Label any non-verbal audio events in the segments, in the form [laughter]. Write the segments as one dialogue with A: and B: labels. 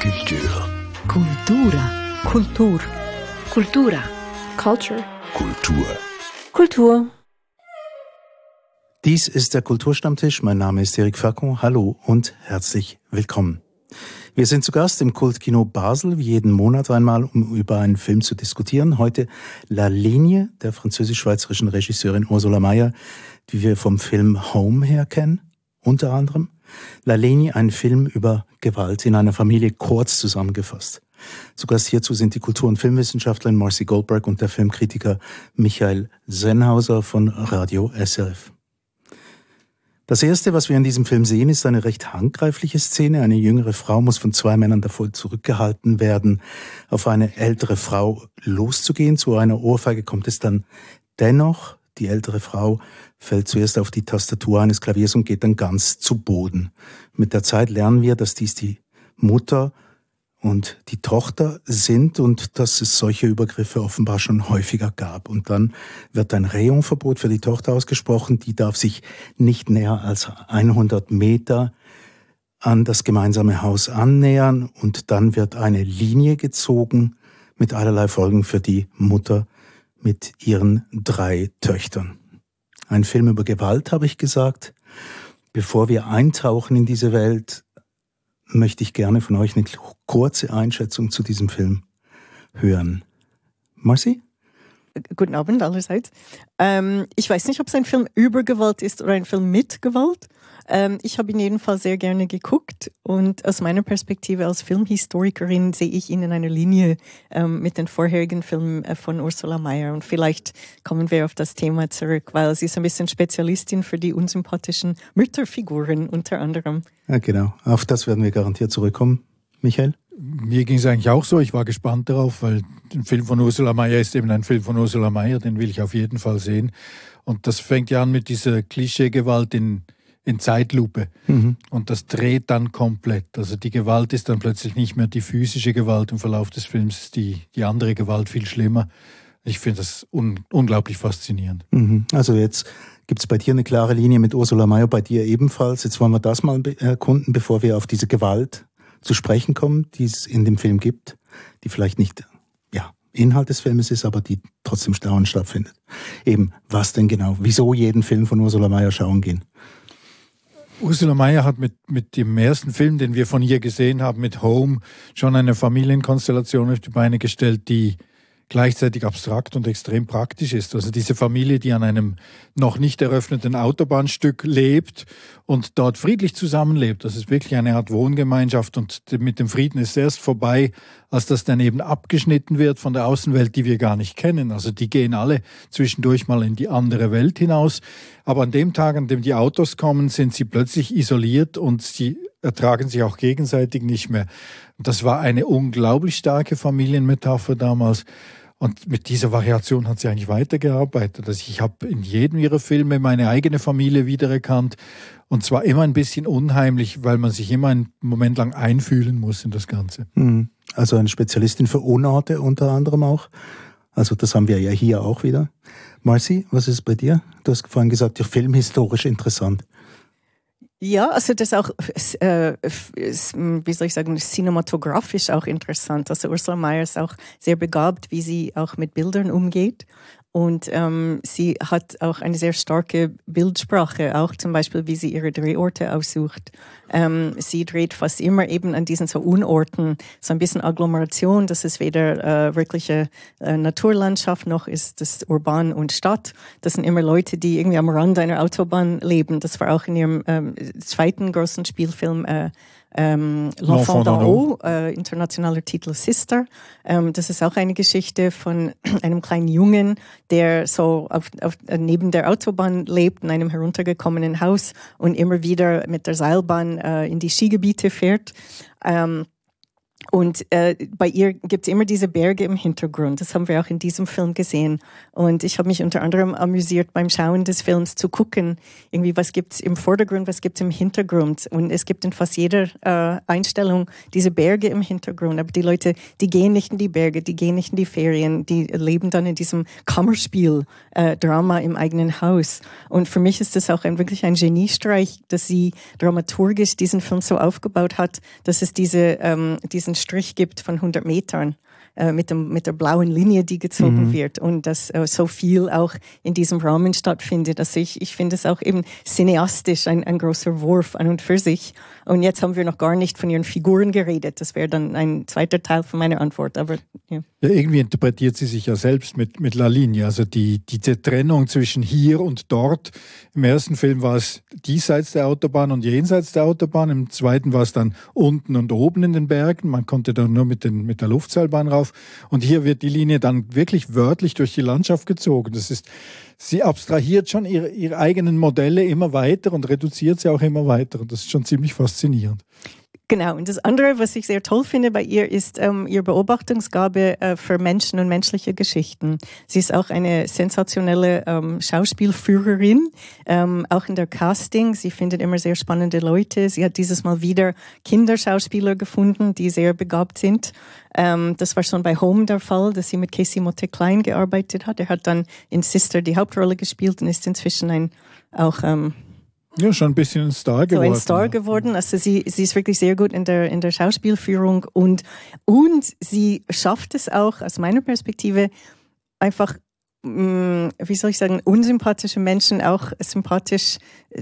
A: Culture.
B: Cultura. Kultur. Kultura.
C: Culture.
A: Kultur.
C: Kultur.
D: Dies ist der Kulturstammtisch. Mein Name ist Eric Facon. Hallo und herzlich willkommen. Wir sind zu Gast im Kultkino Basel, wie jeden Monat einmal, um über einen Film zu diskutieren. Heute La Linie der französisch-schweizerischen Regisseurin Ursula Mayer, die wir vom Film Home her kennen, unter anderem. La Linie, ein Film über Gewalt in einer Familie, kurz zusammengefasst. Zu Gast hierzu sind die Kultur- und Filmwissenschaftlerin Marcy Goldberg und der Filmkritiker Michael Sennhauser von Radio SRF. Das erste, was wir in diesem Film sehen, ist eine recht handgreifliche Szene. Eine jüngere Frau muss von zwei Männern davor zurückgehalten werden, auf eine ältere Frau loszugehen. Zu einer Ohrfeige kommt es dann dennoch. Die ältere Frau fällt zuerst auf die Tastatur eines Klaviers und geht dann ganz zu Boden. Mit der Zeit lernen wir, dass dies die Mutter und die Tochter sind und dass es solche Übergriffe offenbar schon häufiger gab. Und dann wird ein Rehungverbot für die Tochter ausgesprochen. Die darf sich nicht näher als 100 Meter an das gemeinsame Haus annähern und dann wird eine Linie gezogen mit allerlei Folgen für die Mutter mit ihren drei Töchtern. Ein Film über Gewalt, habe ich gesagt. Bevor wir eintauchen in diese Welt, möchte ich gerne von euch eine kurze Einschätzung zu diesem Film hören. Marcy?
E: Guten Abend allerseits. Ähm, ich weiß nicht, ob es ein Film über Gewalt ist oder ein Film mit Gewalt. Ähm, ich habe ihn jedenfalls sehr gerne geguckt und aus meiner Perspektive als Filmhistorikerin sehe ich ihn in einer Linie ähm, mit den vorherigen Filmen äh, von Ursula Mayer. Und vielleicht kommen wir auf das Thema zurück, weil sie ist ein bisschen Spezialistin für die unsympathischen Mütterfiguren unter anderem.
D: Ja, genau. Auf das werden wir garantiert zurückkommen. Michael?
F: Mir ging es eigentlich auch so. Ich war gespannt darauf, weil ein Film von Ursula Mayer ist eben ein Film von Ursula Mayer, den will ich auf jeden Fall sehen. Und das fängt ja an mit dieser Klischeegewalt in, in Zeitlupe. Mhm. Und das dreht dann komplett. Also die Gewalt ist dann plötzlich nicht mehr die physische Gewalt. Im Verlauf des Films ist die, die andere Gewalt viel schlimmer. Ich finde das un, unglaublich faszinierend.
D: Mhm. Also jetzt gibt es bei dir eine klare Linie mit Ursula Mayer, bei dir ebenfalls. Jetzt wollen wir das mal erkunden, bevor wir auf diese Gewalt zu sprechen kommen, die es in dem Film gibt, die vielleicht nicht ja, Inhalt des Filmes ist, aber die trotzdem dauernd stattfindet. Eben, was denn genau? Wieso jeden Film von Ursula Mayer schauen gehen?
F: Ursula Mayer hat mit, mit dem ersten Film, den wir von ihr gesehen haben, mit Home, schon eine Familienkonstellation auf die Beine gestellt, die gleichzeitig abstrakt und extrem praktisch ist. Also diese Familie, die an einem noch nicht eröffneten Autobahnstück lebt und dort friedlich zusammenlebt. Das ist wirklich eine Art Wohngemeinschaft und mit dem Frieden ist erst vorbei, als das dann eben abgeschnitten wird von der Außenwelt, die wir gar nicht kennen. Also die gehen alle zwischendurch mal in die andere Welt hinaus. Aber an dem Tag, an dem die Autos kommen, sind sie plötzlich isoliert und sie ertragen sich auch gegenseitig nicht mehr. Das war eine unglaublich starke Familienmetapher damals. Und mit dieser Variation hat sie eigentlich weitergearbeitet. Also ich habe in jedem ihrer Filme meine eigene Familie wiedererkannt. Und zwar immer ein bisschen unheimlich, weil man sich immer einen Moment lang einfühlen muss in das Ganze.
D: Mhm. Also eine Spezialistin für Unorte unter anderem auch. Also das haben wir ja hier auch wieder. Marcy, was ist bei dir? Du hast vorhin gesagt, ja, filmhistorisch interessant.
E: Ja, also das auch, äh, wie soll ich sagen, cinematografisch auch interessant. Also Ursula Mayer ist auch sehr begabt, wie sie auch mit Bildern umgeht. Und ähm, sie hat auch eine sehr starke Bildsprache, auch zum Beispiel, wie sie ihre Drehorte aussucht. Ähm, sie dreht fast immer eben an diesen so Unorten, so ein bisschen Agglomeration. Das ist weder äh, wirkliche äh, Naturlandschaft noch ist das urban und Stadt. Das sind immer Leute, die irgendwie am Rand einer Autobahn leben. Das war auch in ihrem ähm, zweiten großen Spielfilm äh, ähm, L'Enfant d'en haut, äh, internationaler Titel Sister. Ähm, das ist auch eine Geschichte von [clears throat] einem kleinen Jungen, der so auf, auf, neben der Autobahn lebt, in einem heruntergekommenen Haus und immer wieder mit der Seilbahn äh, in die Skigebiete fährt. Ähm, und äh, bei ihr gibt es immer diese Berge im Hintergrund. Das haben wir auch in diesem Film gesehen. Und ich habe mich unter anderem amüsiert beim Schauen des Films zu gucken, irgendwie was gibt es im Vordergrund, was gibt es im Hintergrund. Und es gibt in fast jeder äh, Einstellung diese Berge im Hintergrund. Aber die Leute, die gehen nicht in die Berge, die gehen nicht in die Ferien, die leben dann in diesem Kammerspiel-Drama äh, im eigenen Haus. Und für mich ist das auch ein, wirklich ein Geniestreich, dass sie dramaturgisch diesen Film so aufgebaut hat, dass es diese, ähm, diesen diesen Strich gibt von 100 Metern äh, mit, dem, mit der blauen Linie, die gezogen mhm. wird und dass äh, so viel auch in diesem Rahmen stattfindet. Also ich, ich finde es auch eben cineastisch ein, ein großer Wurf an und für sich. Und jetzt haben wir noch gar nicht von ihren Figuren geredet. Das wäre dann ein zweiter Teil von meiner Antwort. Aber ja.
F: ja. irgendwie interpretiert sie sich ja selbst mit, mit La Linie. Also die, diese Trennung zwischen hier und dort. Im ersten Film war es diesseits der Autobahn und jenseits der Autobahn. Im zweiten war es dann unten und oben in den Bergen. Man konnte da nur mit, den, mit der Luftseilbahn rauf Und hier wird die Linie dann wirklich wörtlich durch die Landschaft gezogen. Das ist, sie abstrahiert schon ihre, ihre eigenen Modelle immer weiter und reduziert sie auch immer weiter. Und das ist schon ziemlich faszinierend.
E: Genau, und das andere, was ich sehr toll finde bei ihr, ist ähm, ihre Beobachtungsgabe äh, für Menschen und menschliche Geschichten. Sie ist auch eine sensationelle ähm, Schauspielführerin, ähm, auch in der Casting. Sie findet immer sehr spannende Leute. Sie hat dieses Mal wieder Kinderschauspieler gefunden, die sehr begabt sind. Ähm, das war schon bei Home der Fall, dass sie mit Casey Motte Klein gearbeitet hat. Er hat dann in Sister die Hauptrolle gespielt und ist inzwischen ein auch ähm,
F: ja, schon ein bisschen ein Star geworden.
E: So ein Star geworden. Also sie, sie ist wirklich sehr gut in der, in der Schauspielführung und, und sie schafft es auch aus meiner Perspektive einfach Mm, wie soll ich sagen, unsympathische Menschen auch sympathisch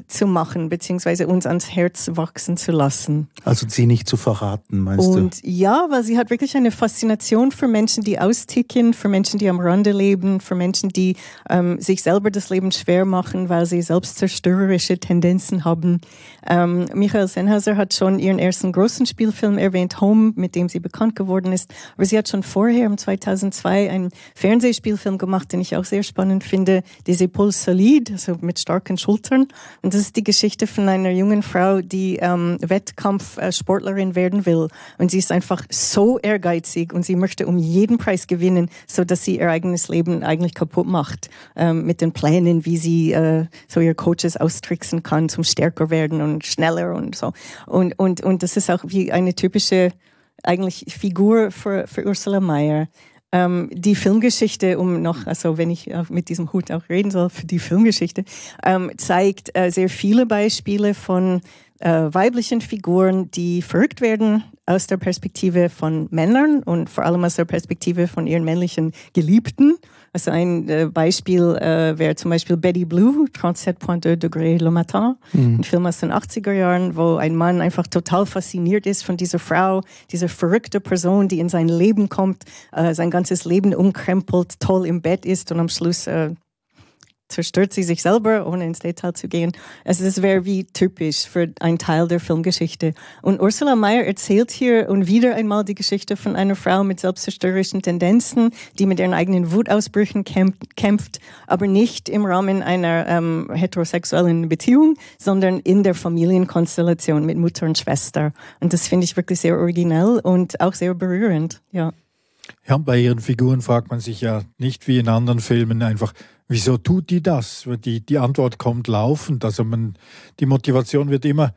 E: zu machen, beziehungsweise uns ans Herz wachsen zu lassen.
D: Also sie nicht zu verraten, meinst
E: und, du? Und ja, weil sie hat wirklich eine Faszination für Menschen, die austicken, für Menschen, die am Rande leben, für Menschen, die ähm, sich selber das Leben schwer machen, weil sie selbstzerstörerische Tendenzen haben. Ähm, Michael Sennhauser hat schon ihren ersten großen Spielfilm erwähnt, Home, mit dem sie bekannt geworden ist. Aber sie hat schon vorher, im 2002, einen Fernsehspielfilm gemacht, den ich auch sehr spannend finde, diese Pulse Solid, also mit starken Schultern. Und das ist die Geschichte von einer jungen Frau, die ähm, Wettkampfsportlerin werden will. Und sie ist einfach so ehrgeizig und sie möchte um jeden Preis gewinnen, so dass sie ihr eigenes Leben eigentlich kaputt macht ähm, mit den Plänen, wie sie äh, so ihre Coaches austricksen kann zum stärker werden und schneller und so. Und, und, und das ist auch wie eine typische eigentlich Figur für, für Ursula Mayer. Ähm, die Filmgeschichte, um noch, also wenn ich mit diesem Hut auch reden soll, für die Filmgeschichte, ähm, zeigt äh, sehr viele Beispiele von äh, weiblichen Figuren, die verrückt werden aus der Perspektive von Männern und vor allem aus der Perspektive von ihren männlichen Geliebten. Also ein äh, Beispiel äh, wäre zum Beispiel Betty Blue, 37.2 Degré Le Matin, mhm. ein Film aus den 80er Jahren, wo ein Mann einfach total fasziniert ist von dieser Frau, dieser verrückte Person, die in sein Leben kommt, äh, sein ganzes Leben umkrempelt, toll im Bett ist und am Schluss äh, zerstört sie sich selber, ohne ins Detail zu gehen. Also das wäre wie typisch für einen Teil der Filmgeschichte. Und Ursula Mayer erzählt hier und wieder einmal die Geschichte von einer Frau mit selbstzerstörerischen Tendenzen, die mit ihren eigenen Wutausbrüchen kämpft, aber nicht im Rahmen einer ähm, heterosexuellen Beziehung, sondern in der Familienkonstellation mit Mutter und Schwester. Und das finde ich wirklich sehr originell und auch sehr berührend. Ja.
F: Ja, bei ihren Figuren fragt man sich ja nicht wie in anderen Filmen einfach, Wieso tut die das? Die, die Antwort kommt laufend. Also man, die Motivation wird immer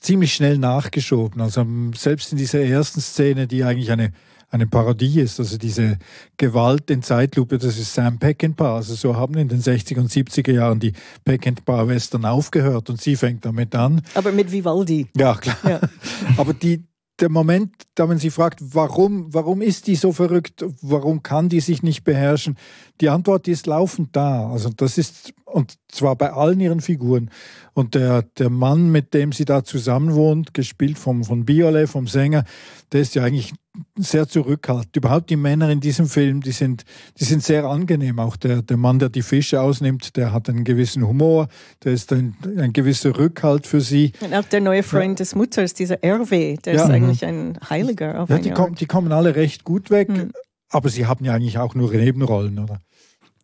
F: ziemlich schnell nachgeschoben. Also selbst in dieser ersten Szene, die eigentlich eine, eine Parodie ist, also diese Gewalt in Zeitlupe, das ist Sam Peckinpah. Also so haben in den 60er und 70er Jahren die Peckinpah-Western aufgehört und sie fängt damit an.
E: Aber mit Vivaldi.
F: Ja, klar. Ja. [laughs] Aber die, der Moment, da man sie fragt, warum, warum ist die so verrückt, warum kann die sich nicht beherrschen, die Antwort ist laufend da. Also das ist, und zwar bei allen ihren Figuren. Und der, der Mann, mit dem sie da zusammen wohnt, gespielt vom, von Biolay, vom Sänger, der ist ja eigentlich sehr zurückhaltend. Überhaupt die Männer in diesem Film, die sind, die sind sehr angenehm. Auch der, der Mann, der die Fische ausnimmt, der hat einen gewissen Humor, der ist ein, ein gewisser Rückhalt für sie.
E: Und auch der neue Freund ja. des Mutters, dieser Erwe, der ja. ist eigentlich ein Heiliger.
F: Auf ja, die, kommen, die kommen alle recht gut weg, hm. aber sie haben ja eigentlich auch nur Nebenrollen, oder?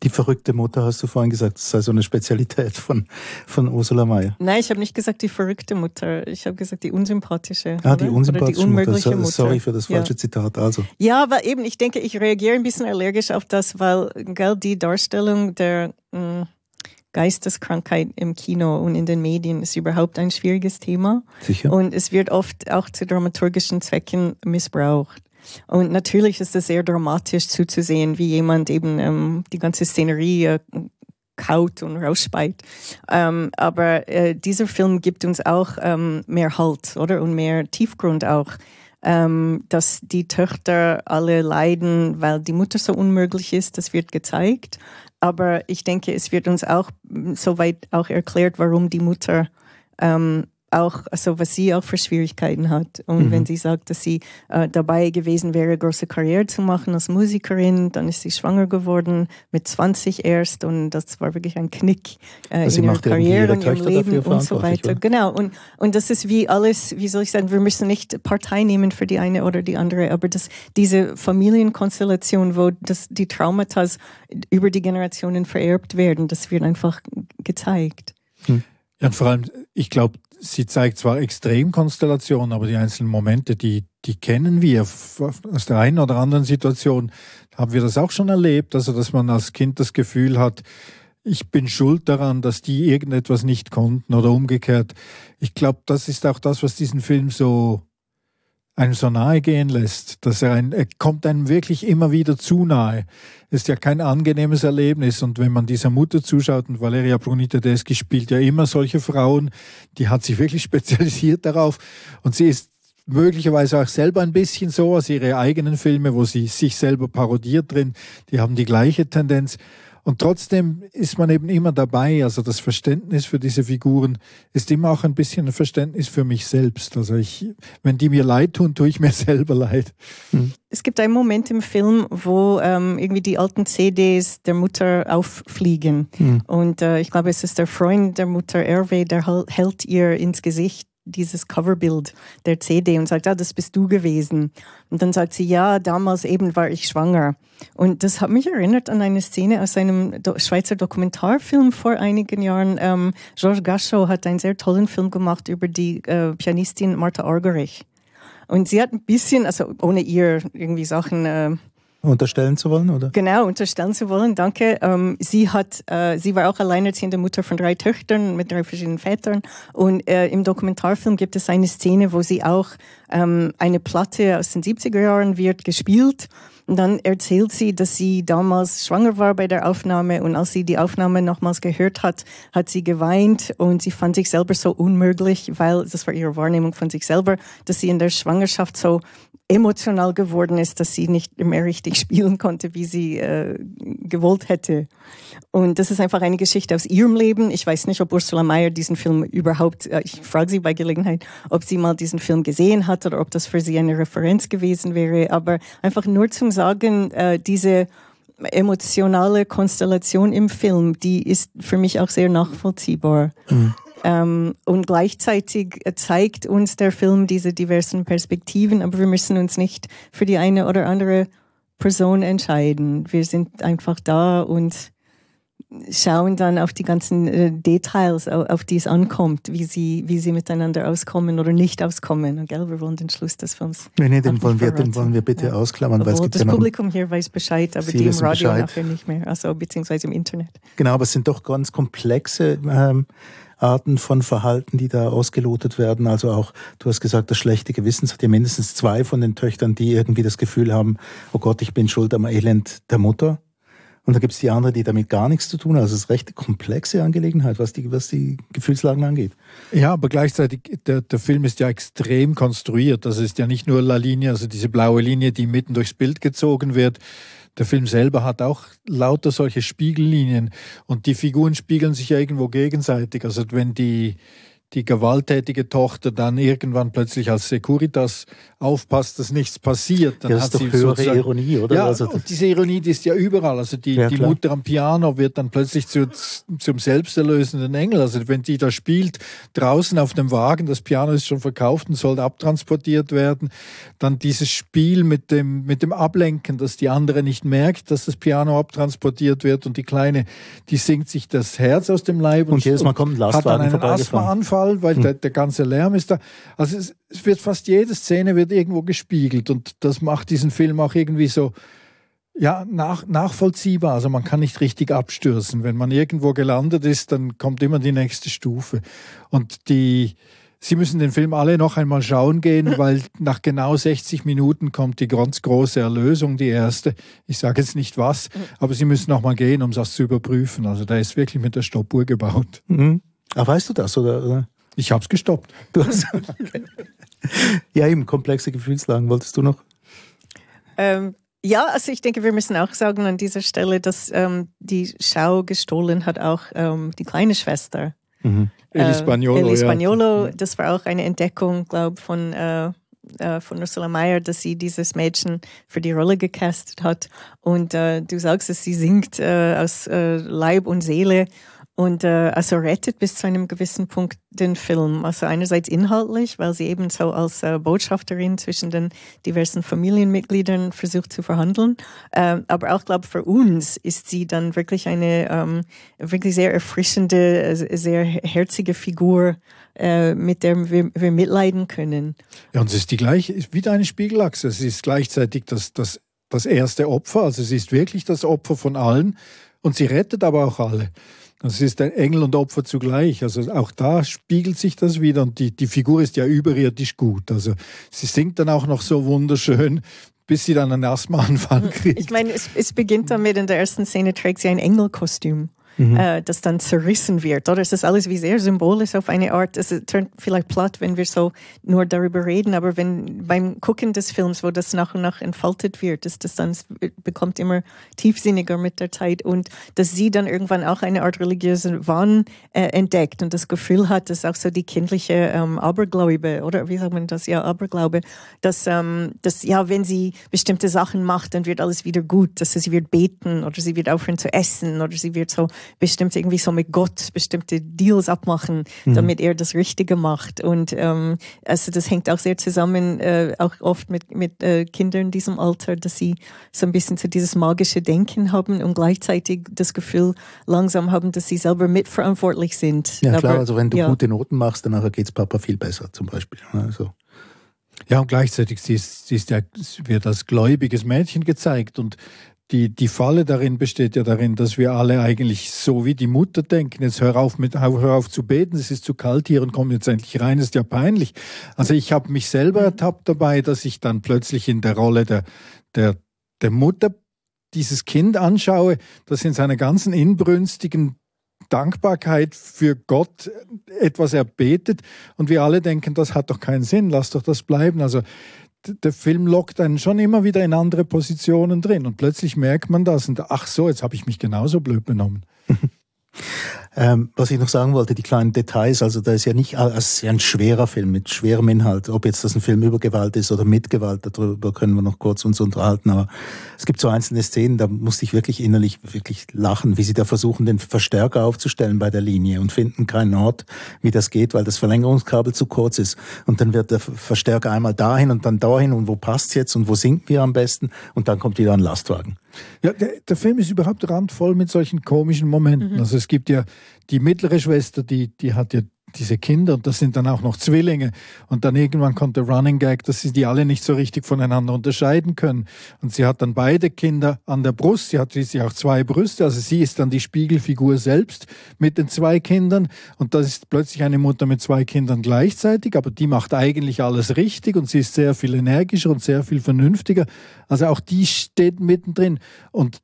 D: Die verrückte Mutter hast du vorhin gesagt, das sei so eine Spezialität von, von Ursula Mayer.
E: Nein, ich habe nicht gesagt die verrückte Mutter, ich habe gesagt die unsympathische.
D: Ah, die unsympathische die unmögliche Mutter. Sorry für das falsche ja. Zitat. Also.
E: Ja, aber eben, ich denke, ich reagiere ein bisschen allergisch auf das, weil gell, die Darstellung der mh, mm, Geisteskrankheit im Kino und in den Medien ist überhaupt ein schwieriges Thema.
D: Sicher.
E: Und es wird oft auch zu dramaturgischen Zwecken missbraucht. Und natürlich ist es sehr dramatisch zuzusehen, wie jemand eben ähm, die ganze Szenerie äh, kaut und rausspeit. Ähm, aber äh, dieser Film gibt uns auch ähm, mehr Halt, oder? Und mehr Tiefgrund auch. ähm, dass die Töchter alle leiden, weil die Mutter so unmöglich ist. Das wird gezeigt. Aber ich denke, es wird uns auch soweit auch erklärt, warum die Mutter ähm, auch, also was sie auch für Schwierigkeiten hat. Und mhm. wenn sie sagt, dass sie äh, dabei gewesen wäre, große Karriere zu machen als Musikerin, dann ist sie schwanger geworden, mit 20 erst und das war wirklich ein Knick äh, also in ihrer Karriere, in ihrem Leben und so weiter. Oder? Genau. Und, und das ist wie alles, wie soll ich sagen, wir müssen nicht Partei nehmen für die eine oder die andere, aber das, diese Familienkonstellation, wo das, die Traumata über die Generationen vererbt werden, das wird einfach gezeigt.
F: Hm. Ja, und vor allem, ich glaube, sie zeigt zwar Extremkonstellationen, aber die einzelnen Momente, die, die kennen wir aus der einen oder anderen Situation. Haben wir das auch schon erlebt, also dass man als Kind das Gefühl hat, ich bin schuld daran, dass die irgendetwas nicht konnten oder umgekehrt. Ich glaube, das ist auch das, was diesen Film so einem so nahe gehen lässt, dass er, ein, er kommt einem wirklich immer wieder zu nahe. Ist ja kein angenehmes Erlebnis. Und wenn man dieser Mutter zuschaut und Valeria Bruni Tedeschi spielt ja immer solche Frauen, die hat sich wirklich [laughs] spezialisiert darauf. Und sie ist möglicherweise auch selber ein bisschen so, als ihre eigenen Filme, wo sie sich selber parodiert drin, die haben die gleiche Tendenz und trotzdem ist man eben immer dabei. Also das Verständnis für diese Figuren ist immer auch ein bisschen ein Verständnis für mich selbst. Also ich, wenn die mir leid tun, tue ich mir [laughs] selber leid.
E: Hm. Es gibt einen Moment im Film, wo ähm, irgendwie die alten CDs der Mutter auffliegen. Hm. Und äh, ich glaube, es ist der Freund der Mutter Hervé, der hält ihr ins Gesicht dieses Coverbild der CD und sagt, ah, das bist du gewesen. Und dann sagt sie, ja, damals eben war ich schwanger. Und das hat mich erinnert an eine Szene aus einem Schweizer Dokumentarfilm vor einigen Jahren. Ähm, Georges Gachot hat einen sehr tollen Film gemacht über die äh, Pianistin Martha Argerich. Und sie hat ein bisschen, also ohne ihr irgendwie Sachen äh,
D: Unterstellen zu wollen, oder?
E: Genau, unterstellen zu wollen, danke. Ähm, sie hat, äh, sie war auch alleinerziehende Mutter von drei Töchtern mit drei verschiedenen Vätern. Und äh, im Dokumentarfilm gibt es eine Szene, wo sie auch ähm, eine Platte aus den 70er Jahren wird gespielt und dann erzählt sie, dass sie damals schwanger war bei der Aufnahme und als sie die Aufnahme nochmals gehört hat, hat sie geweint und sie fand sich selber so unmöglich, weil das war ihre Wahrnehmung von sich selber, dass sie in der Schwangerschaft so emotional geworden ist, dass sie nicht mehr richtig spielen konnte, wie sie äh, gewollt hätte. Und das ist einfach eine Geschichte aus ihrem Leben. Ich weiß nicht, ob Ursula Mayer diesen Film überhaupt, äh, ich frage sie bei Gelegenheit, ob sie mal diesen Film gesehen hat oder ob das für sie eine Referenz gewesen wäre. Aber einfach nur zum Sagen, äh, diese emotionale Konstellation im Film, die ist für mich auch sehr nachvollziehbar. Mhm. Ähm, und gleichzeitig zeigt uns der Film diese diversen Perspektiven, aber wir müssen uns nicht für die eine oder andere Person entscheiden. Wir sind einfach da und schauen dann auf die ganzen äh, Details, auf, auf, die es ankommt, wie sie, wie sie miteinander auskommen oder nicht auskommen. Gell? Wir wollen den Schluss des Films.
D: Nee, nee, den wollen, wir, den wollen wir bitte ja. ausklammern.
E: Obwohl, weil es gibt das ja Publikum hier weiß Bescheid, aber die im Radio Bescheid. nachher nicht mehr, also beziehungsweise im Internet.
D: Genau, aber es sind doch ganz komplexe ähm, Arten von Verhalten, die da ausgelotet werden. Also auch, du hast gesagt, das schlechte Gewissen. Hat ja mindestens zwei von den Töchtern, die irgendwie das Gefühl haben, oh Gott, ich bin schuld am Elend der Mutter. Und da gibt es die andere, die damit gar nichts zu tun haben. Also es ist recht komplexe Angelegenheit, was die, was die Gefühlslagen angeht.
F: Ja, aber gleichzeitig, der, der Film ist ja extrem konstruiert. Das ist ja nicht nur La Linie, also diese blaue Linie, die mitten durchs Bild gezogen wird, der Film selber hat auch lauter solche Spiegellinien und die Figuren spiegeln sich ja irgendwo gegenseitig. Also wenn die, die gewalttätige Tochter dann irgendwann plötzlich als Securitas aufpasst, dass nichts passiert, dann
D: ja, das
F: hat
D: ist doch sie höhere Ironie, oder?
F: Ja, also und diese Ironie, die ist ja überall. Also die, ja, die Mutter am Piano wird dann plötzlich zu, zum selbsterlösenden Engel. Also wenn die da spielt, draußen auf dem Wagen, das Piano ist schon verkauft und soll abtransportiert werden, dann dieses Spiel mit dem, mit dem Ablenken, dass die andere nicht merkt, dass das Piano abtransportiert wird und die Kleine, die singt sich das Herz aus dem Leib
D: und, und jedes Mal kommt ein Lastwagen
F: hat dann einen Asthmaanfall, weil hm. der, der ganze Lärm ist da. Also es, es wird fast jede Szene wird irgendwo gespiegelt und das macht diesen Film auch irgendwie so ja, nach, nachvollziehbar. Also man kann nicht richtig abstürzen. Wenn man irgendwo gelandet ist, dann kommt immer die nächste Stufe. Und die, Sie müssen den Film alle noch einmal schauen gehen, [laughs] weil nach genau 60 Minuten kommt die ganz große Erlösung, die erste. Ich sage jetzt nicht was, aber Sie müssen noch mal gehen, um das zu überprüfen. Also da ist wirklich mit der Stoppuhr gebaut.
D: Mhm. Aber weißt du das, oder?
F: Ich habe es gestoppt. Du hast, [laughs]
D: ja, eben komplexe Gefühlslagen. Wolltest du noch?
E: Ähm, ja, also ich denke, wir müssen auch sagen an dieser Stelle, dass ähm, die Schau gestohlen hat auch ähm, die kleine Schwester.
F: Mhm. El Spagnolo.
E: El Spagnolo,
F: ja.
E: das war auch eine Entdeckung, glaube ich, von, äh, äh, von Ursula Mayer, dass sie dieses Mädchen für die Rolle gecastet hat. Und äh, du sagst es, sie singt äh, aus äh, Leib und Seele und äh, also rettet bis zu einem gewissen Punkt den Film. Also einerseits inhaltlich, weil sie eben so als äh, Botschafterin zwischen den diversen Familienmitgliedern versucht zu verhandeln. Ähm, aber auch, glaube für uns ist sie dann wirklich eine ähm, wirklich sehr erfrischende, äh, sehr herzige Figur, äh, mit der wir, wir mitleiden können.
F: Ja, und es ist die gleiche, ist wieder eine Spiegelachse. Es ist gleichzeitig das, das, das erste Opfer, also sie ist wirklich das Opfer von allen und sie rettet aber auch alle. Das ist ein Engel und Opfer zugleich. Also auch da spiegelt sich das wieder und die, die Figur ist ja überirdisch gut. Also sie singt dann auch noch so wunderschön, bis sie dann einen Asthmaanfall kriegt.
E: Ich meine, es, es beginnt damit, in der ersten Szene trägt sie ein Engelkostüm mhm. äh, das dann zerrissen wird. Oder es ist alles wie sehr symbolisch auf eine Art. Es turnt vielleicht platt, wenn wir so nur darüber reden, aber wenn beim Gucken des Films, wo das nach und nach entfaltet wird, ist das dann bekommt immer tiefsinniger mit der Zeit und dass sie dann irgendwann auch eine Art religiösen Wahn äh, entdeckt und das Gefühl hat, dass auch so die kindliche ähm, Aberglaube oder wie sagt man das ja Aberglaube, dass ähm, dass ja wenn sie bestimmte Sachen macht, dann wird alles wieder gut, dass sie wird beten oder sie wird aufhören zu essen oder sie wird so bestimmt irgendwie so mit Gott bestimmte Deals abmachen, mhm. damit er das Richtige macht. Und ähm, also das hängt auch sehr zusammen, äh, auch oft mit, mit äh, Kindern in diesem Alter, dass sie so ein bisschen so dieses magische Denken haben und gleichzeitig das Gefühl langsam haben, dass sie selber mitverantwortlich sind.
D: Ja klar, Aber, also wenn du ja. gute Noten machst, dann geht es Papa viel besser zum Beispiel. Also.
F: Ja, und gleichzeitig sie ist, sie ist ja, wird als gläubiges Mädchen gezeigt und die, die Falle darin besteht ja darin, dass wir alle eigentlich so wie die Mutter denken, jetzt hör auf, mit, hör auf zu beten, es ist zu kalt hier und komm jetzt endlich rein, ist ja peinlich. Also ich habe mich selber ertappt dabei, dass ich dann plötzlich in der Rolle der, der, der Mutter dieses Kind anschaue, das in seiner ganzen inbrünstigen Dankbarkeit für Gott etwas erbetet. Und wir alle denken, das hat doch keinen Sinn, lass doch das bleiben. Also der Film lockt einen schon immer wieder in andere Positionen drin und plötzlich merkt man das und ach so, jetzt habe ich mich genauso blöd benommen. [laughs]
D: Ähm, was ich noch sagen wollte, die kleinen Details, also da ist ja nicht, also es ist ja ein schwerer Film mit schwerem Inhalt. Ob jetzt das ein Film über Gewalt ist oder mit Gewalt, darüber können wir noch kurz uns unterhalten. Aber es gibt so einzelne Szenen, da musste ich wirklich innerlich wirklich lachen, wie sie da versuchen, den Verstärker aufzustellen bei der Linie und finden keinen Ort, wie das geht, weil das Verlängerungskabel zu kurz ist. Und dann wird der Verstärker einmal dahin und dann dahin und wo passt's jetzt und wo sinken wir am besten und dann kommt wieder ein Lastwagen.
F: Ja, der, der, Film ist überhaupt randvoll mit solchen komischen Momenten. Mhm. Also es gibt ja die mittlere Schwester, die, die hat ja diese Kinder und das sind dann auch noch Zwillinge. Und dann irgendwann kommt der Running Gag, dass sie die alle nicht so richtig voneinander unterscheiden können. Und sie hat dann beide Kinder an der Brust. Sie hat schließlich auch zwei Brüste. Also sie ist dann die Spiegelfigur selbst mit den zwei Kindern. Und das ist plötzlich eine Mutter mit zwei Kindern gleichzeitig. Aber die macht eigentlich alles richtig und sie ist sehr viel energischer und sehr viel vernünftiger. Also auch die steht mittendrin. Und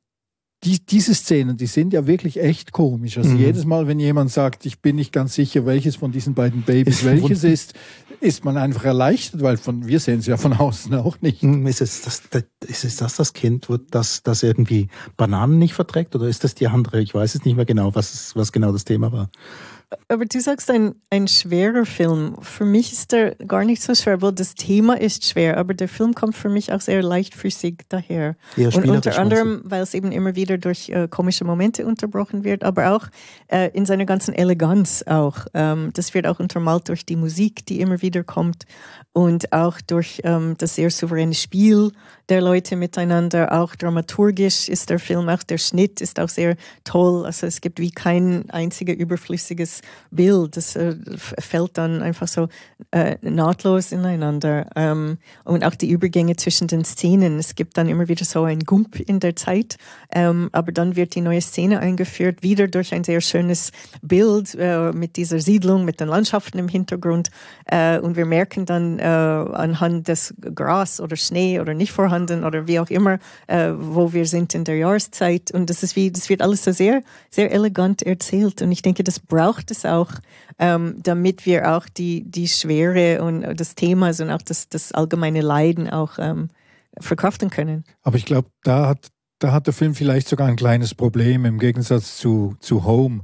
F: die, diese Szenen, die sind ja wirklich echt komisch. Also mhm. jedes Mal, wenn jemand sagt, ich bin nicht ganz sicher, welches von diesen beiden Babys welches ist, ist man einfach erleichtert, weil von, wir sehen es ja von [laughs] außen auch nicht.
D: Mhm, ist es das, ist es das, das Kind, das, das irgendwie Bananen nicht verträgt oder ist das die andere? Ich weiß es nicht mehr genau, was, was genau das Thema war.
E: Aber du sagst ein, ein schwerer Film. Für mich ist der gar nicht so schwer, weil das Thema ist schwer, aber der Film kommt für mich auch sehr leichtfüßig daher.
D: Eher
E: Und unter anderem, weil es eben immer wieder durch äh, komische Momente unterbrochen wird, aber auch äh, in seiner ganzen Eleganz auch. Ähm, das wird auch untermalt durch die Musik, die immer wieder kommt und auch durch ähm, das sehr souveräne Spiel der Leute miteinander. Auch dramaturgisch ist der Film, auch der Schnitt ist auch sehr toll. Also es gibt wie kein einziger überflüssiges Bild. Das äh, fällt dann einfach so äh, nahtlos ineinander. Ähm, und auch die Übergänge zwischen den Szenen. Es gibt dann immer wieder so ein Gump in der Zeit, ähm, aber dann wird die neue Szene eingeführt, wieder durch ein sehr schönes Bild äh, mit dieser Siedlung, mit den Landschaften im Hintergrund. Äh, und wir merken dann, äh, anhand des Gras oder Schnee oder nicht vorhanden oder wie auch immer, äh, wo wir sind in der Jahreszeit. Und das ist wie, das wird alles so sehr, sehr elegant erzählt. Und ich denke, das braucht es auch, ähm, damit wir auch die, die Schwere und das Thema und auch das, das allgemeine Leiden auch ähm, verkraften können.
F: Aber ich glaube, da hat da hat der Film vielleicht sogar ein kleines Problem im Gegensatz zu, zu Home.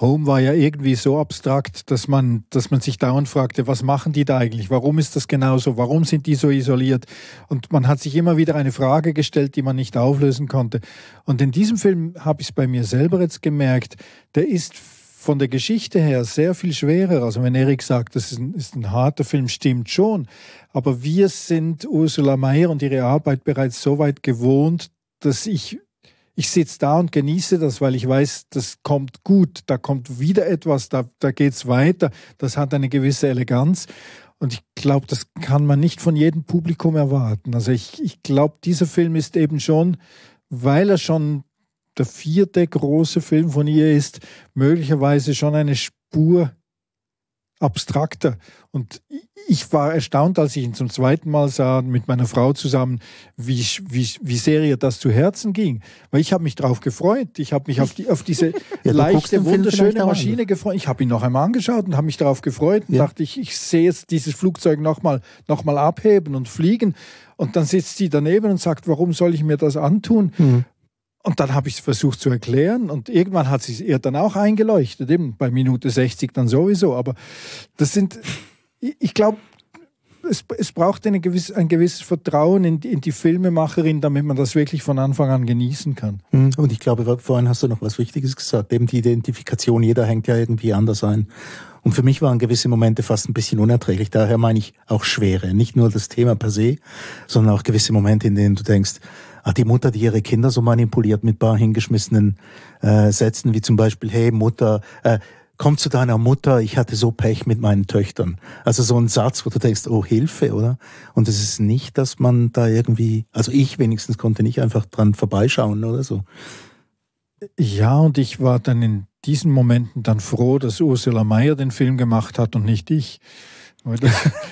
F: Home war ja irgendwie so abstrakt, dass man, dass man sich dauernd fragte, was machen die da eigentlich? Warum ist das genauso? Warum sind die so isoliert? Und man hat sich immer wieder eine Frage gestellt, die man nicht auflösen konnte. Und in diesem Film habe ich es bei mir selber jetzt gemerkt, der ist von der Geschichte her sehr viel schwerer. Also wenn Erik sagt, das ist ein, ist ein harter Film, stimmt schon. Aber wir sind Ursula Mayer und ihre Arbeit bereits so weit gewohnt, dass ich, ich sitze da und genieße das, weil ich weiß, das kommt gut, da kommt wieder etwas, da, da geht es weiter, das hat eine gewisse Eleganz. Und ich glaube, das kann man nicht von jedem Publikum erwarten. Also ich, ich glaube, dieser Film ist eben schon, weil er schon der vierte große Film von ihr ist, möglicherweise schon eine Spur abstrakter. Und ich war erstaunt, als ich ihn zum zweiten Mal sah, mit meiner Frau zusammen, wie, wie, wie sehr ihr das zu Herzen ging. Weil ich habe mich darauf gefreut. Ich habe mich auf, die, auf diese [laughs] ja, leichte, wunderschöne Maschine gefreut. Ich habe ihn noch einmal angeschaut und habe mich darauf gefreut und ja. dachte, ich, ich sehe jetzt dieses Flugzeug nochmal noch mal abheben und fliegen. Und dann sitzt sie daneben und sagt, warum soll ich mir das antun? Mhm. Und dann habe ich es versucht zu erklären und irgendwann hat sie ihr dann auch eingeleuchtet, eben bei Minute 60 dann sowieso. Aber das sind, ich glaube, es, es braucht eine gewisse, ein gewisses Vertrauen in die, in die Filmemacherin, damit man das wirklich von Anfang an genießen kann.
D: Mhm. Und ich glaube, vorhin hast du noch was Wichtiges gesagt, eben die Identifikation, jeder hängt ja irgendwie anders ein. Und für mich waren gewisse Momente fast ein bisschen unerträglich. Daher meine ich auch Schwere. Nicht nur das Thema per se, sondern auch gewisse Momente, in denen du denkst, ah, die Mutter, die ihre Kinder so manipuliert mit paar hingeschmissenen äh, Sätzen, wie zum Beispiel, hey Mutter, äh, komm zu deiner Mutter, ich hatte so Pech mit meinen Töchtern. Also so ein Satz, wo du denkst, oh Hilfe, oder? Und es ist nicht, dass man da irgendwie, also ich wenigstens konnte nicht einfach dran vorbeischauen oder so.
F: Ja, und ich war dann in diesen Momenten dann froh, dass Ursula Mayer den Film gemacht hat und nicht ich.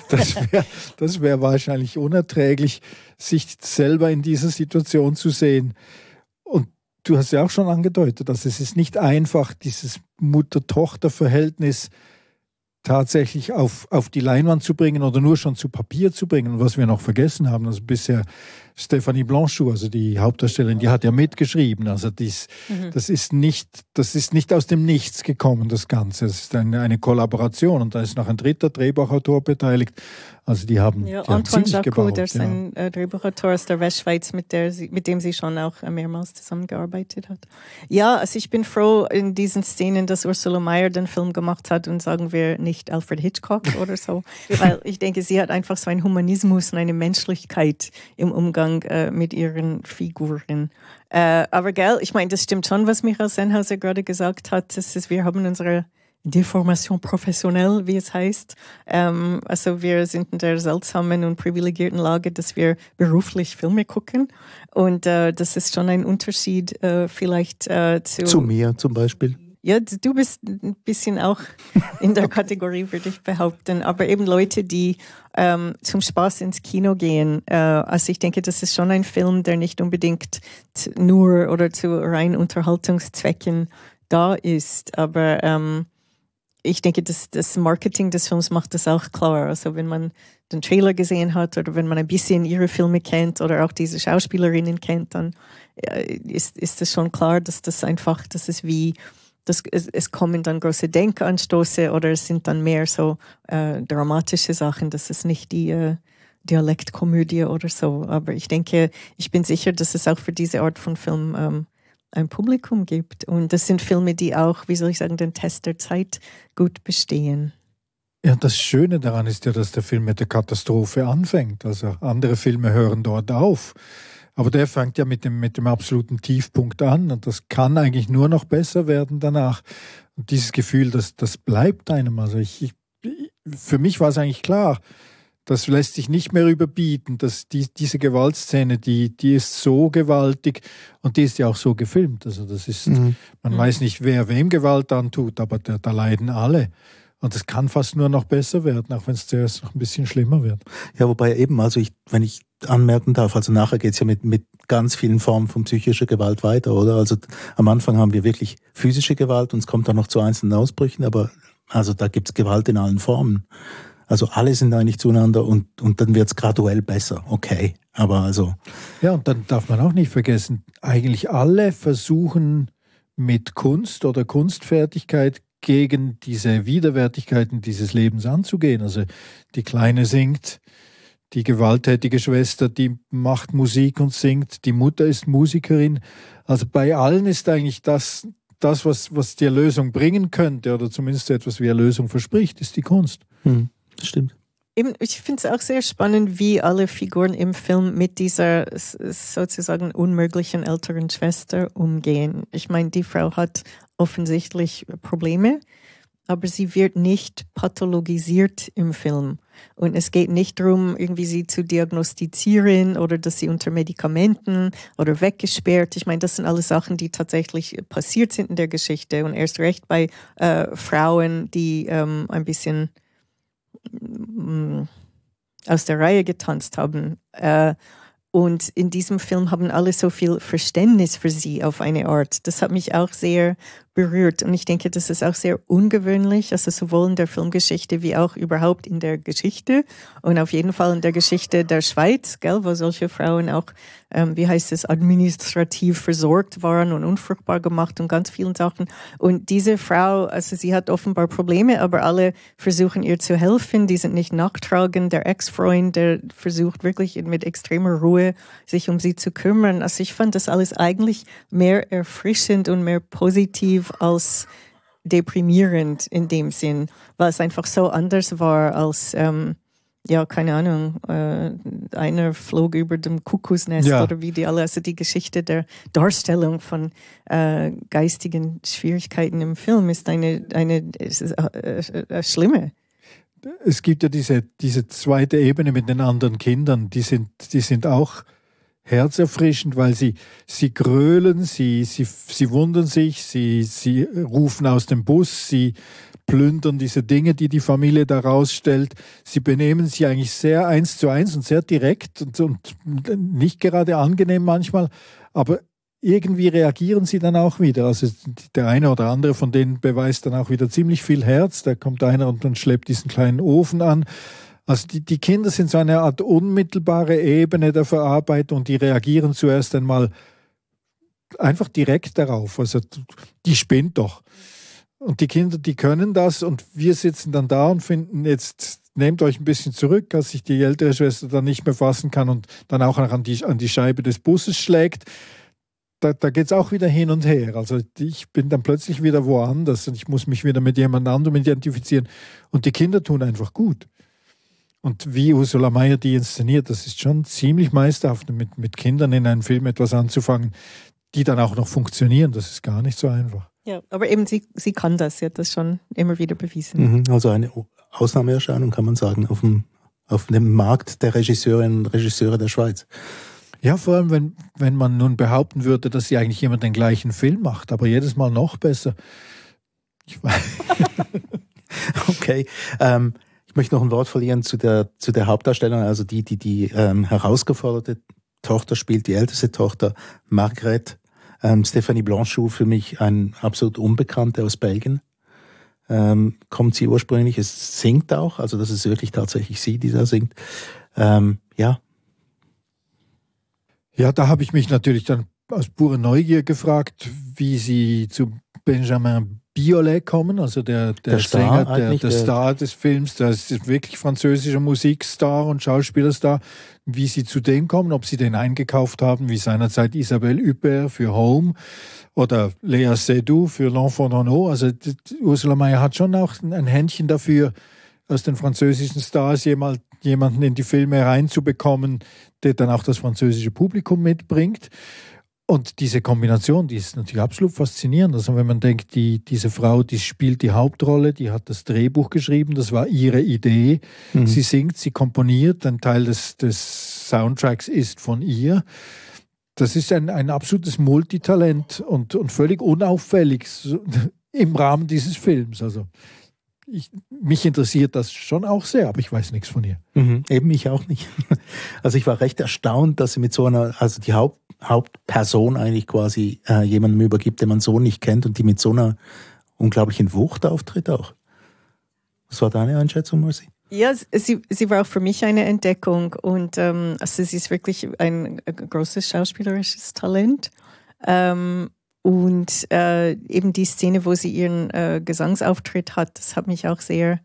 F: Das [laughs] wäre das wär wahrscheinlich unerträglich, sich selber in dieser Situation zu sehen. Und du hast ja auch schon angedeutet, dass es ist nicht einfach, dieses Mutter-Tochter-Verhältnis tatsächlich auf, auf die Leinwand zu bringen oder nur schon zu Papier zu bringen. Und was wir noch vergessen haben, also bisher Stephanie Blanchot, also die Hauptdarstellerin, die hat ja mitgeschrieben. Also dies, mhm. das, ist nicht, das ist nicht aus dem Nichts gekommen, das Ganze. Es ist eine, eine Kollaboration und da ist noch ein dritter Drehbuchautor beteiligt. Also die haben,
E: ja,
F: die Antoine haben Jacot,
E: der ist ja. ein äh, Drehbuchautor aus der Westschweiz, mit, der sie, mit dem sie schon auch äh, mehrmals zusammengearbeitet hat. Ja, also ich bin froh in diesen Szenen, dass Ursula Mayer den Film gemacht hat und sagen wir nicht Alfred Hitchcock oder so, [laughs] weil ich denke, sie hat einfach so einen Humanismus und eine Menschlichkeit im Umgang äh, mit ihren Figuren. Äh, aber gell, ich meine, das stimmt schon, was Michael Sennhauser gerade gesagt hat, das ist, wir haben unsere Deformation professionell, wie es heißt. Ähm, also wir sind in der seltsamen und privilegierten Lage, dass wir beruflich Filme gucken. Und äh, das ist schon ein Unterschied äh, vielleicht äh, zu...
D: Zu mir zum Beispiel.
E: Ja, du bist ein bisschen auch in der [laughs] Kategorie, würde ich behaupten. Aber eben Leute, die ähm, zum Spaß ins Kino gehen. Äh, also ich denke, das ist schon ein Film, der nicht unbedingt nur oder zu rein Unterhaltungszwecken da ist. Aber ähm, ich denke, das, das Marketing des Films macht das auch klar. Also wenn man den Trailer gesehen hat oder wenn man ein bisschen ihre Filme kennt oder auch diese Schauspielerinnen kennt, dann ist, ist es schon klar, dass das einfach, das ist wie, das, es, es kommen dann große Denkanstöße oder es sind dann mehr so äh, dramatische Sachen. Das ist nicht die äh, Dialektkomödie oder so. Aber ich denke, ich bin sicher, dass es auch für diese Art von Film ähm, ein Publikum gibt. Und das sind Filme, die auch, wie soll ich sagen, den Test der Zeit gut bestehen.
F: Ja, das Schöne daran ist ja, dass der Film mit der Katastrophe anfängt. Also andere Filme hören dort auf. Aber der fängt ja mit dem, mit dem absoluten Tiefpunkt an und das kann eigentlich nur noch besser werden danach. Und dieses Gefühl, das, das bleibt einem. Also ich, ich für mich war es eigentlich klar, das lässt sich nicht mehr überbieten. dass die, diese Gewaltszene, die, die ist so gewaltig und die ist ja auch so gefilmt. Also das ist, mhm. man mhm. weiß nicht, wer wem Gewalt antut, aber da, da leiden alle. Und es kann fast nur noch besser werden, auch wenn es zuerst noch ein bisschen schlimmer wird.
D: Ja, wobei eben, also ich, wenn ich anmerken darf, also nachher geht's ja mit, mit ganz vielen Formen von psychischer Gewalt weiter, oder? Also am Anfang haben wir wirklich physische Gewalt und es kommt dann noch zu einzelnen Ausbrüchen, aber also da gibt's Gewalt in allen Formen. Also alle sind eigentlich zueinander und, und dann wird's graduell besser. Okay, aber also.
F: Ja, und dann darf man auch nicht vergessen, eigentlich alle versuchen mit Kunst oder Kunstfertigkeit gegen diese Widerwärtigkeiten dieses Lebens anzugehen. Also die Kleine singt, die gewalttätige Schwester, die macht Musik und singt, die Mutter ist Musikerin. Also bei allen ist eigentlich das, das was, was die Erlösung bringen könnte oder zumindest etwas wie Erlösung verspricht, ist die Kunst.
D: Hm, das stimmt.
E: Eben, ich finde es auch sehr spannend, wie alle Figuren im Film mit dieser sozusagen unmöglichen älteren Schwester umgehen. Ich meine, die Frau hat offensichtlich Probleme, aber sie wird nicht pathologisiert im Film. Und es geht nicht darum, irgendwie sie zu diagnostizieren oder dass sie unter Medikamenten oder weggesperrt. Ich meine, das sind alles Sachen, die tatsächlich passiert sind in der Geschichte und erst recht bei äh, Frauen, die ähm, ein bisschen mm, aus der Reihe getanzt haben. Äh, und in diesem Film haben alle so viel Verständnis für sie auf eine Art. Das hat mich auch sehr berührt. Und ich denke, das ist auch sehr ungewöhnlich, also sowohl in der Filmgeschichte wie auch überhaupt in der Geschichte und auf jeden Fall in der Geschichte der Schweiz, gell, wo solche Frauen auch, ähm, wie heißt es, administrativ versorgt waren und unfruchtbar gemacht und ganz vielen Sachen. Und diese Frau, also sie hat offenbar Probleme, aber alle versuchen ihr zu helfen. Die sind nicht nachtragend. Der Ex-Freund, der versucht wirklich mit extremer Ruhe sich um sie zu kümmern. Also ich fand das alles eigentlich mehr erfrischend und mehr positiv als deprimierend in dem Sinn, weil es einfach so anders war als, ähm, ja, keine Ahnung, äh, einer flog über dem Kuckucksnest ja. oder wie die alle, also die Geschichte der Darstellung von äh, geistigen Schwierigkeiten im Film ist eine, eine ist, äh, äh, schlimme.
F: Es gibt ja diese, diese zweite Ebene mit den anderen Kindern, die sind, die sind auch herzerfrischend, weil sie, sie grölen, sie, sie, sie wundern sich, sie, sie rufen aus dem Bus, sie plündern diese Dinge, die die Familie da rausstellt. Sie benehmen sich eigentlich sehr eins zu eins und sehr direkt und, und nicht gerade angenehm manchmal, aber irgendwie reagieren sie dann auch wieder. Also der eine oder andere von denen beweist dann auch wieder ziemlich viel Herz. Da kommt einer und dann schleppt diesen kleinen Ofen an. Also die, die Kinder sind so eine Art unmittelbare Ebene der Verarbeitung, die reagieren zuerst einmal einfach direkt darauf. Also die spinnt doch. Und die Kinder, die können das und wir sitzen dann da und finden jetzt, nehmt euch ein bisschen zurück, als sich die ältere Schwester dann nicht mehr fassen kann und dann auch noch an die, an die Scheibe des Busses schlägt. Da, da geht es auch wieder hin und her. Also ich bin dann plötzlich wieder woanders und ich muss mich wieder mit jemand anderem identifizieren. Und die Kinder tun einfach gut. Und wie Ursula Mayer die inszeniert, das ist schon ziemlich meisterhaft, mit, mit Kindern in einem Film etwas anzufangen, die dann auch noch funktionieren. Das ist gar nicht so einfach.
E: Ja, aber eben sie, sie kann das, sie hat das schon immer wieder bewiesen.
D: Mhm, also eine Ausnahmeerscheinung kann man sagen auf dem, auf dem Markt der Regisseurinnen und Regisseure der Schweiz.
F: Ja, vor allem, wenn, wenn man nun behaupten würde, dass sie eigentlich immer den gleichen Film macht, aber jedes Mal noch besser. Ich weiß. [laughs]
D: okay. Ähm, möchte noch ein Wort verlieren zu der, zu der Hauptdarstellerin, also die, die die ähm, herausgeforderte Tochter spielt, die älteste Tochter, Margrethe. Ähm, Stephanie Blanchot für mich ein absolut Unbekannte aus Belgien. Ähm, kommt sie ursprünglich, es singt auch, also das ist wirklich tatsächlich sie, die da singt. Ähm, ja.
F: Ja, da habe ich mich natürlich dann aus purer Neugier gefragt, wie sie zu Benjamin Biolay kommen, also der, der, der Sänger, Star, der, der, Star des Films, der ist wirklich französischer Musikstar und Schauspielerstar, wie sie zu dem kommen, ob sie den eingekauft haben, wie seinerzeit Isabelle Huppert für Home oder Lea Seydoux für L'Enfant d'Anneau. Also Ursula Mayer hat schon auch ein Händchen dafür, aus den französischen Stars jemanden in die Filme reinzubekommen, der dann auch das französische Publikum mitbringt. Und diese Kombination, die ist natürlich absolut faszinierend. Also wenn man denkt, die, diese Frau, die spielt die Hauptrolle, die hat das Drehbuch geschrieben, das war ihre Idee. Mhm. Sie singt, sie komponiert, ein Teil des, des Soundtracks ist von ihr. Das ist ein, ein absolutes Multitalent und, und völlig unauffällig [laughs] im Rahmen dieses Films. Also ich, mich interessiert das schon auch sehr, aber ich weiß nichts von ihr.
D: Mhm, eben ich auch nicht. [laughs] Also ich war recht erstaunt, dass sie mit so einer, also die Haupt Hauptperson eigentlich quasi äh, jemandem übergibt, den man so nicht kennt und die mit so einer unglaublichen Wucht auftritt auch. Was war deine Einschätzung, Marcy?
E: Ja, sie, sie war auch für mich eine Entdeckung und ähm, also sie ist wirklich ein, ein großes schauspielerisches Talent. Ähm, und äh, eben die Szene, wo sie ihren äh, Gesangsauftritt hat, das hat mich auch sehr,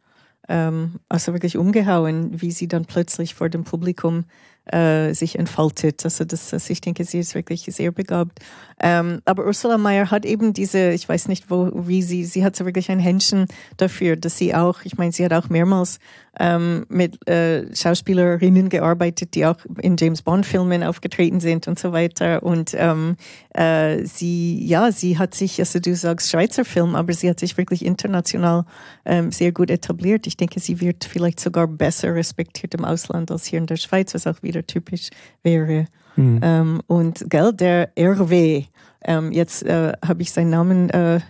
E: ähm, also wirklich umgehauen, wie sie dann plötzlich vor dem Publikum äh, sich entfaltet. Also, das, also ich denke, sie ist wirklich sehr begabt. Ähm, aber Ursula Mayer hat eben diese, ich weiß nicht, wo, wie sie, sie hat so wirklich ein Händchen dafür, dass sie auch, ich meine, sie hat auch mehrmals ähm, mit äh, Schauspielerinnen gearbeitet, die auch in James Bond-Filmen aufgetreten sind und so weiter. Und ähm, äh, sie, ja, sie hat sich, also du sagst Schweizer Film, aber sie hat sich wirklich international ähm, sehr gut etabliert. Ich denke, sie wird vielleicht sogar besser respektiert im Ausland als hier in der Schweiz, was auch wieder typisch wäre. Mhm. Ähm, und gell, der RW, ähm, jetzt äh, habe ich seinen Namen äh,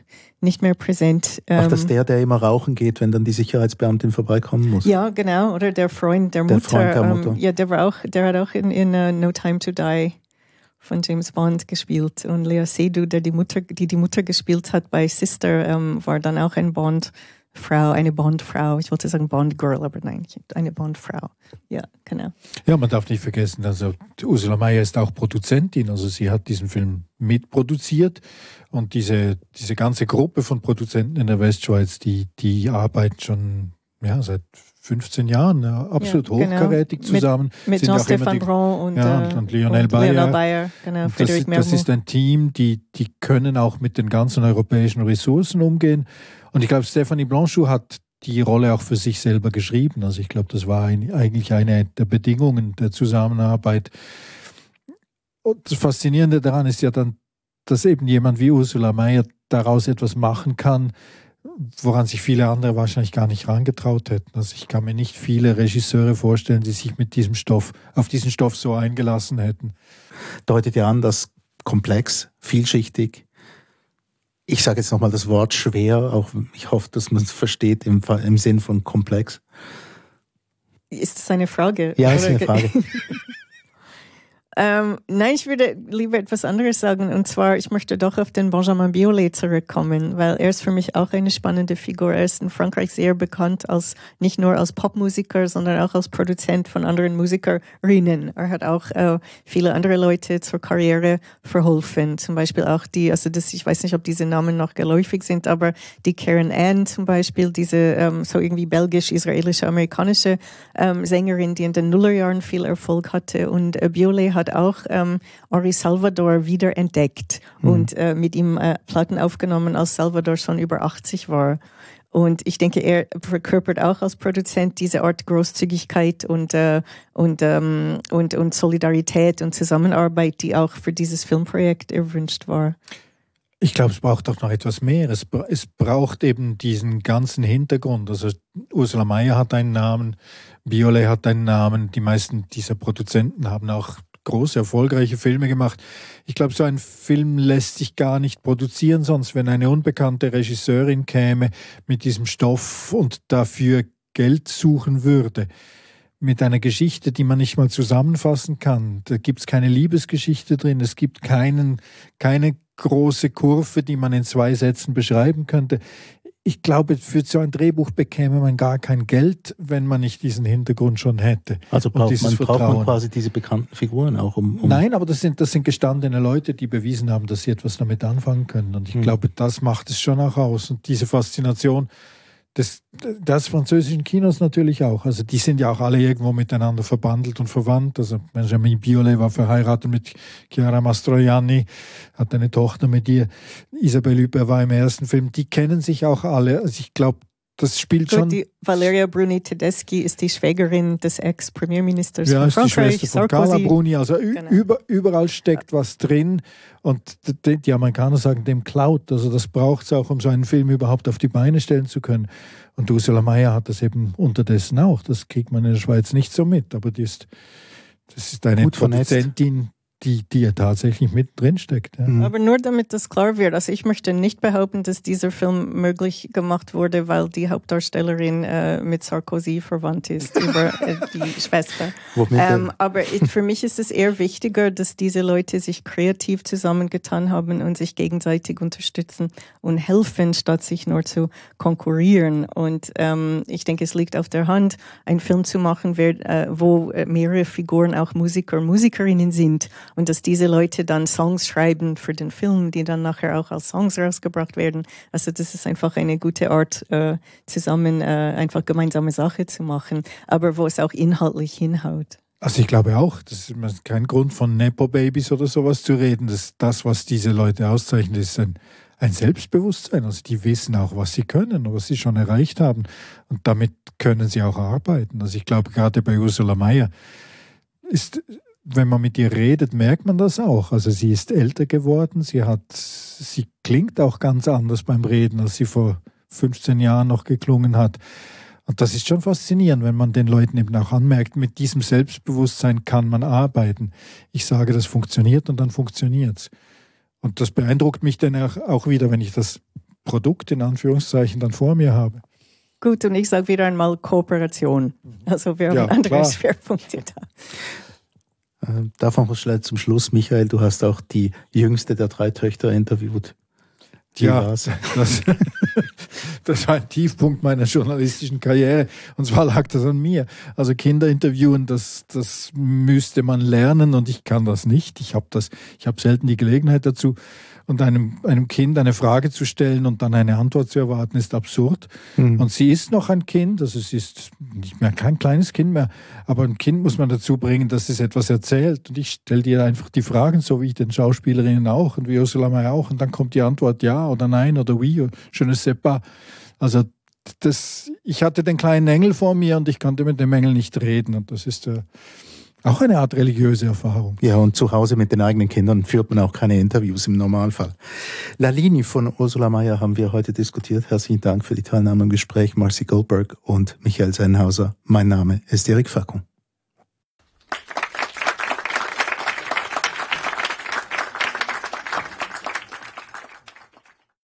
E: nicht mehr präsent.
D: Ach, das ist ähm, der, der immer rauchen geht, wenn dann die Sicherheitsbeamtin vorbeikommen muss.
E: Ja, genau. Oder der Freund der, der Mutter. Freund der Mutter. Ähm, ja, der war auch, der hat auch in, in uh, No Time to Die von James Bond gespielt. Und Lea Seydoux, der die Mutter, die die Mutter gespielt hat bei Sister, ähm, war dann auch ein Bond. Frau, eine Bondfrau. Ich wollte sagen Bond-Girl, aber nein, eine Bondfrau. Ja, genau.
F: Ja, man darf nicht vergessen, also Ursula Mayer ist auch Produzentin, also sie hat diesen Film mitproduziert und diese, diese ganze Gruppe von Produzenten in der Westschweiz, die, die arbeiten schon ja, seit 15 Jahren ja, absolut ja, genau. hochkarätig zusammen.
E: Mit, mit Jean-Stéphane Brun und,
F: ja, und, und Lionel und Bayer. Bayer genau, das, das ist ein Team, die, die können auch mit den ganzen europäischen Ressourcen umgehen. Und ich glaube, Stephanie Blanchot hat die Rolle auch für sich selber geschrieben. Also ich glaube, das war ein, eigentlich eine der Bedingungen der Zusammenarbeit. Und das Faszinierende daran ist ja dann, dass eben jemand wie Ursula Mayer daraus etwas machen kann, woran sich viele andere wahrscheinlich gar nicht herangetraut hätten. Also ich kann mir nicht viele Regisseure vorstellen, die sich mit diesem Stoff, auf diesen Stoff so eingelassen hätten.
D: Deutet ja an, dass komplex, vielschichtig, ich sage jetzt nochmal das Wort schwer, auch ich hoffe, dass man es versteht im, im Sinn von komplex.
E: Ist das eine Frage?
D: Ja, ist eine Frage. [laughs]
E: Ähm, nein, ich würde lieber etwas anderes sagen. Und zwar, ich möchte doch auf den Benjamin Biolay zurückkommen, weil er ist für mich auch eine spannende Figur. Er ist in Frankreich sehr bekannt als nicht nur als Popmusiker, sondern auch als Produzent von anderen Musikerinnen. Er hat auch äh, viele andere Leute zur Karriere verholfen. Zum Beispiel auch die, also das, ich weiß nicht, ob diese Namen noch geläufig sind, aber die Karen Ann zum Beispiel, diese ähm, so irgendwie belgisch-israelische, amerikanische ähm, Sängerin, die in den Nullerjahren viel Erfolg hatte. Und äh, Biolay hat hat auch ähm, Ori Salvador wieder entdeckt mhm. und äh, mit ihm äh, Platten aufgenommen, als Salvador schon über 80 war. Und ich denke, er verkörpert auch als Produzent diese Art Großzügigkeit und, äh, und, ähm, und, und Solidarität und Zusammenarbeit, die auch für dieses Filmprojekt erwünscht war.
F: Ich glaube, es braucht auch noch etwas mehr. Es, es, braucht eben diesen ganzen Hintergrund. Also Ursula Mayer hat einen Namen, Biolay hat einen Namen. Die meisten dieser Produzenten haben auch große, erfolgreiche Filme gemacht. Ich glaube, so ein Film lässt sich gar nicht produzieren, sonst wenn eine unbekannte Regisseurin käme mit diesem Stoff und dafür Geld suchen würde mit einer Geschichte, die man nicht mal zusammenfassen kann. Da gibt es keine Liebesgeschichte drin, es gibt keinen, keine große Kurve, die man in zwei Sätzen beschreiben könnte ich glaube, für so ein Drehbuch bekäme man gar kein Geld, wenn man nicht diesen Hintergrund schon hätte.
D: Also braucht, man, braucht man quasi diese bekannten Figuren auch um, um
F: Nein, aber das sind, das sind gestandene Leute, die bewiesen haben, dass sie etwas damit anfangen können. Und ich hm. glaube, das macht es schon auch aus. Und diese Faszination des, des französischen Kinos natürlich auch. Also die sind ja auch alle irgendwo miteinander verbandelt und verwandt. Also Benjamin Biolay war verheiratet mit Chiara Mastroianni, hat eine Tochter mit ihr. Isabelle Huppert war im ersten Film. Die kennen sich auch alle. Also ich glaube, das spielt Gut, schon.
E: Die Valeria Bruni Tedeschi ist die Schwägerin des Ex-Premierministers ja, von
F: Frankreich. Ja, ist die Schwester von Carla Bruni. Also genau. über, überall steckt was drin und die, die Amerikaner sagen dem Cloud. Also das braucht es auch, um so einen Film überhaupt auf die Beine stellen zu können. Und Ursula Mayer hat das eben unterdessen auch. Das kriegt man in der Schweiz nicht so mit, aber die ist, das ist eine Produzentin, die, die ja tatsächlich mit drin steckt. Ja.
E: Aber nur damit das klar wird, also ich möchte nicht behaupten, dass dieser Film möglich gemacht wurde, weil die Hauptdarstellerin äh, mit Sarkozy verwandt ist, [laughs] über äh, die Schwester. Ähm, aber ich, für mich ist es eher wichtiger, dass diese Leute sich kreativ zusammengetan haben und sich gegenseitig unterstützen und helfen, statt sich nur zu konkurrieren. Und ähm, ich denke, es liegt auf der Hand, einen Film zu machen, wer, äh, wo äh, mehrere Figuren auch Musiker und Musikerinnen sind und dass diese Leute dann Songs schreiben für den Film, die dann nachher auch als Songs rausgebracht werden. Also das ist einfach eine gute Art, äh, zusammen äh, einfach gemeinsame Sache zu machen, aber wo es auch inhaltlich hinhaut.
F: Also ich glaube auch, das ist kein Grund von Nepo-Babys oder sowas zu reden. Das, das, was diese Leute auszeichnet, ist ein, ein Selbstbewusstsein. Also die wissen auch, was sie können was sie schon erreicht haben. Und damit können sie auch arbeiten. Also ich glaube, gerade bei Ursula Mayer ist wenn man mit ihr redet, merkt man das auch. Also sie ist älter geworden, sie hat, sie klingt auch ganz anders beim Reden, als sie vor 15 Jahren noch geklungen hat. Und das ist schon faszinierend, wenn man den Leuten eben auch anmerkt, mit diesem Selbstbewusstsein kann man arbeiten. Ich sage, das funktioniert und dann funktioniert's. Und das beeindruckt mich dann auch wieder, wenn ich das Produkt in Anführungszeichen dann vor mir habe.
E: Gut, und ich sage wieder einmal Kooperation. Also wir haben ja, andere Schwerpunkte da.
D: Davon vielleicht zum Schluss, Michael, du hast auch die jüngste der drei Töchter interviewt.
F: Die ja, war's. [laughs] Das, das war ein Tiefpunkt meiner journalistischen Karriere. Und zwar lag das an mir. Also Kinder interviewen, das, das müsste man lernen und ich kann das nicht. Ich habe das, ich habe selten die Gelegenheit dazu und einem, einem Kind eine Frage zu stellen und dann eine Antwort zu erwarten, ist absurd. Mhm. Und sie ist noch ein Kind, also sie ist nicht mehr kein kleines Kind mehr, aber ein Kind muss man dazu bringen, dass es etwas erzählt. Und ich stelle dir einfach die Fragen, so wie ich den Schauspielerinnen auch und wie Ursula May auch, und dann kommt die Antwort ja oder nein oder oui, je ne sais pas. Also das, ich hatte den kleinen Engel vor mir und ich konnte mit dem Engel nicht reden. Und das ist äh, auch eine Art religiöse Erfahrung.
D: Ja, und zu Hause mit den eigenen Kindern führt man auch keine Interviews im Normalfall. Lalini von Ursula Mayer haben wir heute diskutiert. Herzlichen Dank für die Teilnahme im Gespräch, Marcy Goldberg und Michael Sennhauser. Mein Name ist Erik Fackung.